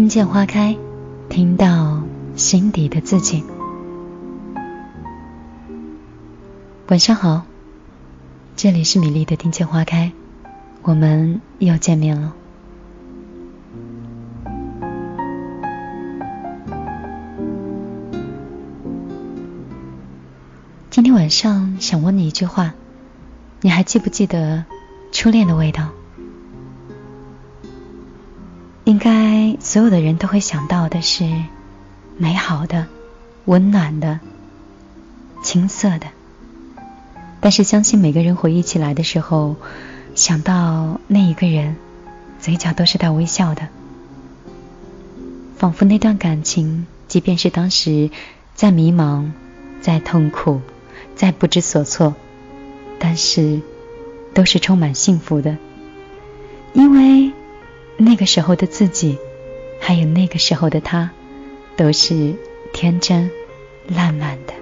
听见花开，听到心底的自己。晚上好，这里是米粒的听见花开，我们又见面了。今天晚上想问你一句话，你还记不记得初恋的味道？应该所有的人都会想到的是美好的、温暖的、青涩的。但是相信每个人回忆起来的时候，想到那一个人，嘴角都是带微笑的，仿佛那段感情，即便是当时再迷茫、再痛苦、再不知所措，但是都是充满幸福的，因为那个时候的自己，还有那个时候的他，都是天真烂漫的。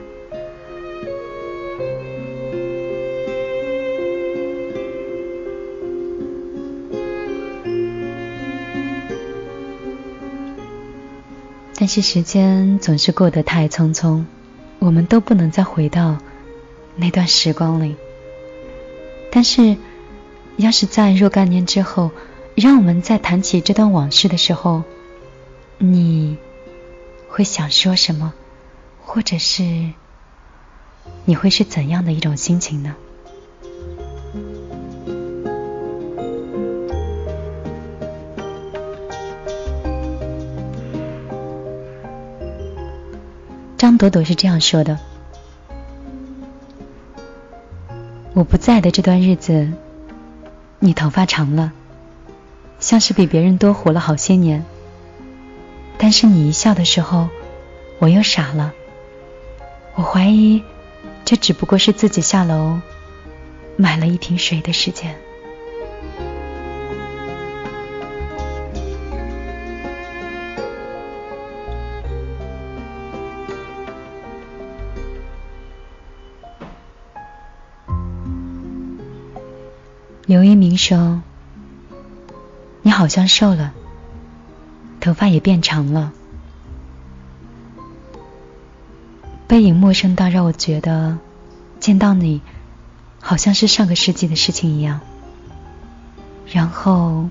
但是时间总是过得太匆匆，我们都不能再回到那段时光里。但是，要是在若干年之后，让我们再谈起这段往事的时候，你会想说什么，或者是你会是怎样的一种心情呢？张朵朵是这样说的：“我不在的这段日子，你头发长了，像是比别人多活了好些年。但是你一笑的时候，我又傻了。我怀疑，这只不过是自己下楼买了一瓶水的时间。”刘一鸣说：“你好像瘦了，头发也变长了，背影陌生到让我觉得见到你好像是上个世纪的事情一样。然后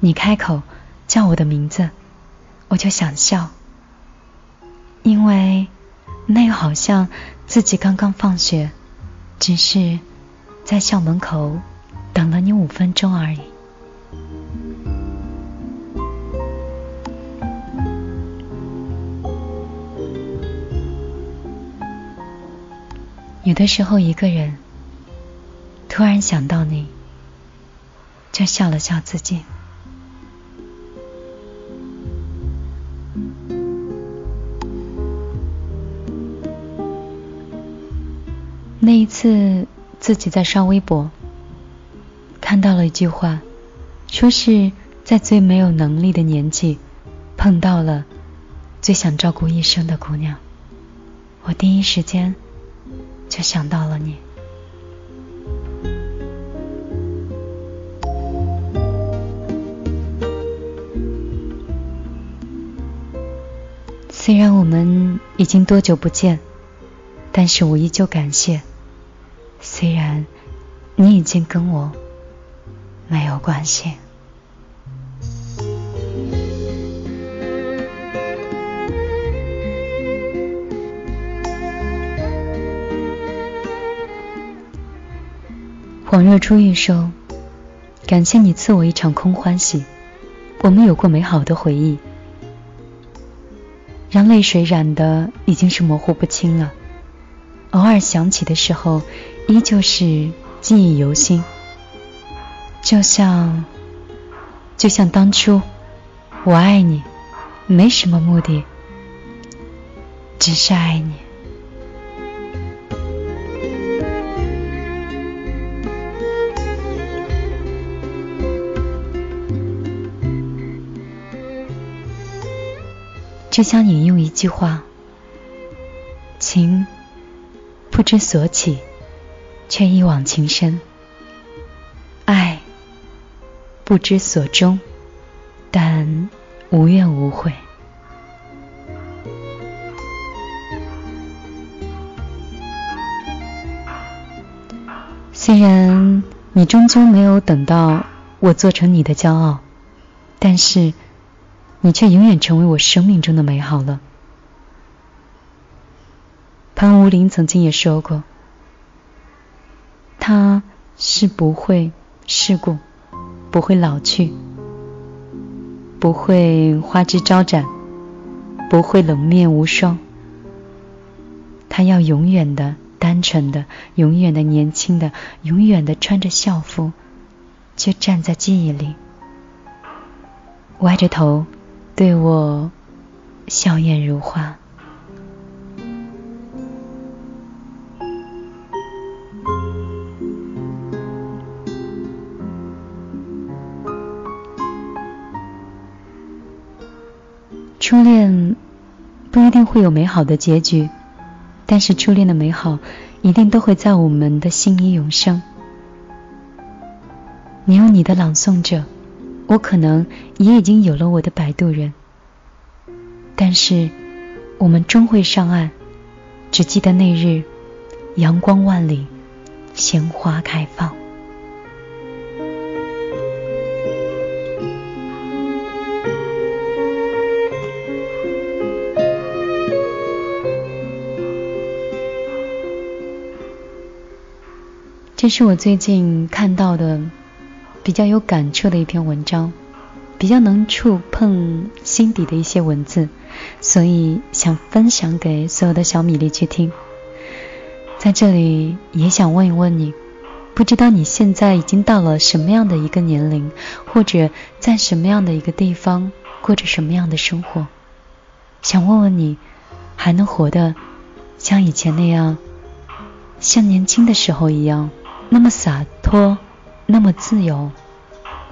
你开口叫我的名字，我就想笑，因为那个好像自己刚刚放学，只是在校门口。”等了你五分钟而已。有的时候，一个人突然想到你，就笑了笑自己。那一次，自己在刷微博。看到了一句话，说是在最没有能力的年纪，碰到了最想照顾一生的姑娘。我第一时间就想到了你。虽然我们已经多久不见，但是我依旧感谢。虽然你已经跟我。没有关系。恍若初遇说：“感谢你赐我一场空欢喜，我们有过美好的回忆。让泪水染的已经是模糊不清了。偶尔想起的时候，依旧是记忆犹新。就像，就像当初，我爱你，没什么目的，只是爱你。只想引用一句话：情不知所起，却一往情深；爱不知所终，但无怨无悔。虽然你终究没有等到我做成你的骄傲，但是。你却永远成为我生命中的美好了。潘无林曾经也说过，他是不会世故，不会老去，不会花枝招展，不会冷面无双。他要永远的单纯的，永远的年轻的，永远的穿着校服，就站在记忆里，歪着头。对我笑靥如花。初恋不一定会有美好的结局，但是初恋的美好一定都会在我们的心里永生。你有你的朗诵者。我可能也已经有了我的摆渡人，但是我们终会上岸。只记得那日阳光万里，鲜花开放。这是我最近看到的。比较有感触的一篇文章，比较能触碰心底的一些文字，所以想分享给所有的小米粒去听。在这里也想问一问你，不知道你现在已经到了什么样的一个年龄，或者在什么样的一个地方过着什么样的生活？想问问你，还能活得像以前那样，像年轻的时候一样，那么洒脱？那么自由，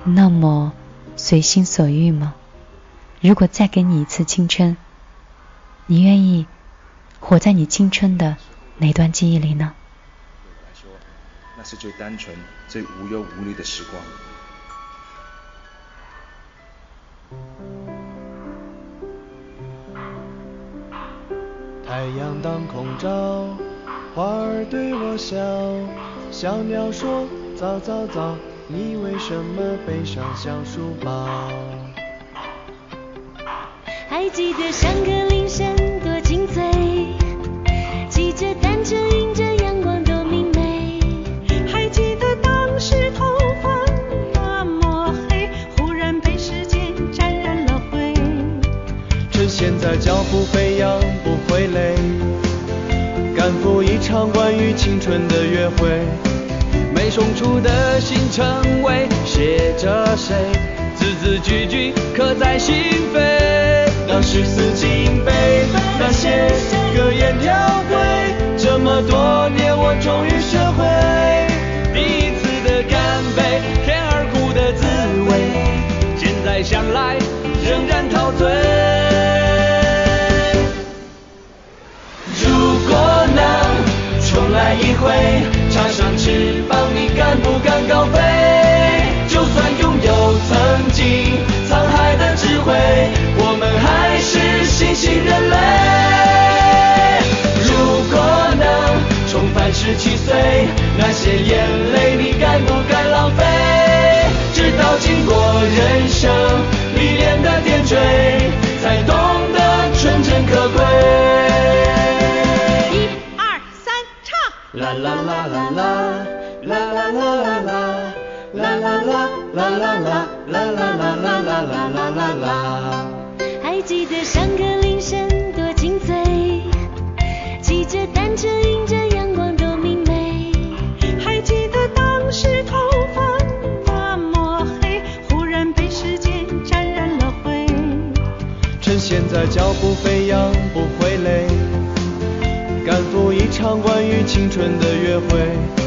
那么随心所欲吗？如果再给你一次青春，你愿意活在你青春的哪段记忆里呢？对我来说，那是最单纯、最无忧无虑的时光。太阳当空照，花儿对我笑，小鸟说。早早早，你为什么背上小书包？还记得上课铃声多清脆，骑着单车迎着阳光多明媚。还记得当时头发那么黑，忽然被时间沾染了灰。趁现在脚步飞扬不会累，赶赴一场关于青春的约会。送出的信称谓，写着谁，字字句句刻在心扉。当时四季背，那些格言条规，这么多年我终于学啦啦啦啦啦啦啦啦啦啦啦。还记得上课铃声多清脆，骑着单车迎着阳光多明媚。还记得当时头发那么黑，忽然被时间沾染了灰。趁现在脚步飞扬不会累，赶赴一场关于青春的约会。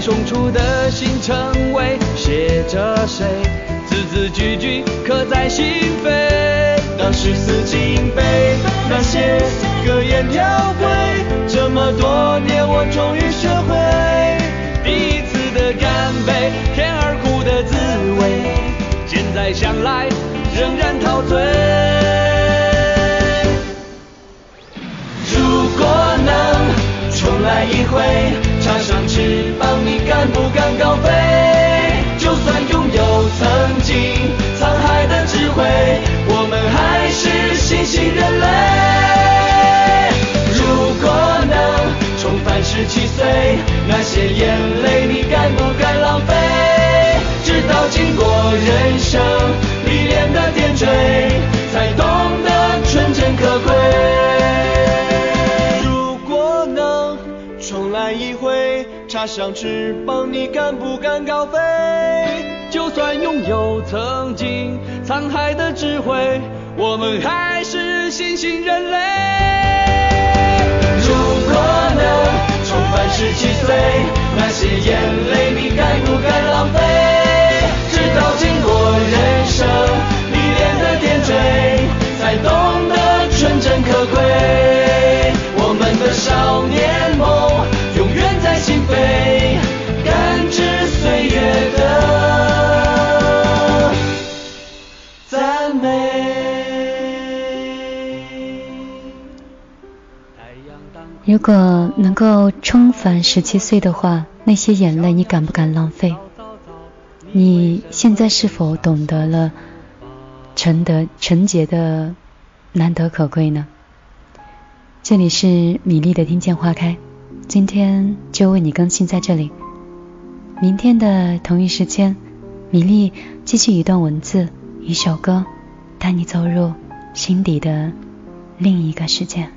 送出的信称谓，写着谁，字字句句刻在心扉。当时四金杯，那些格言条规，这么多年我终于学会，第一次的干杯，甜而苦的滋味，现在想来像翅膀，你敢不敢高飞？就算拥有曾经沧海的智慧，我们还如果能够重返十七岁的话，那些眼泪你敢不敢浪费？你现在是否懂得了纯德纯洁的难得可贵呢？这里是米粒的听见花开，今天就为你更新在这里。明天的同一时间，米粒继续一段文字，一首歌，带你走入心底的另一个世界。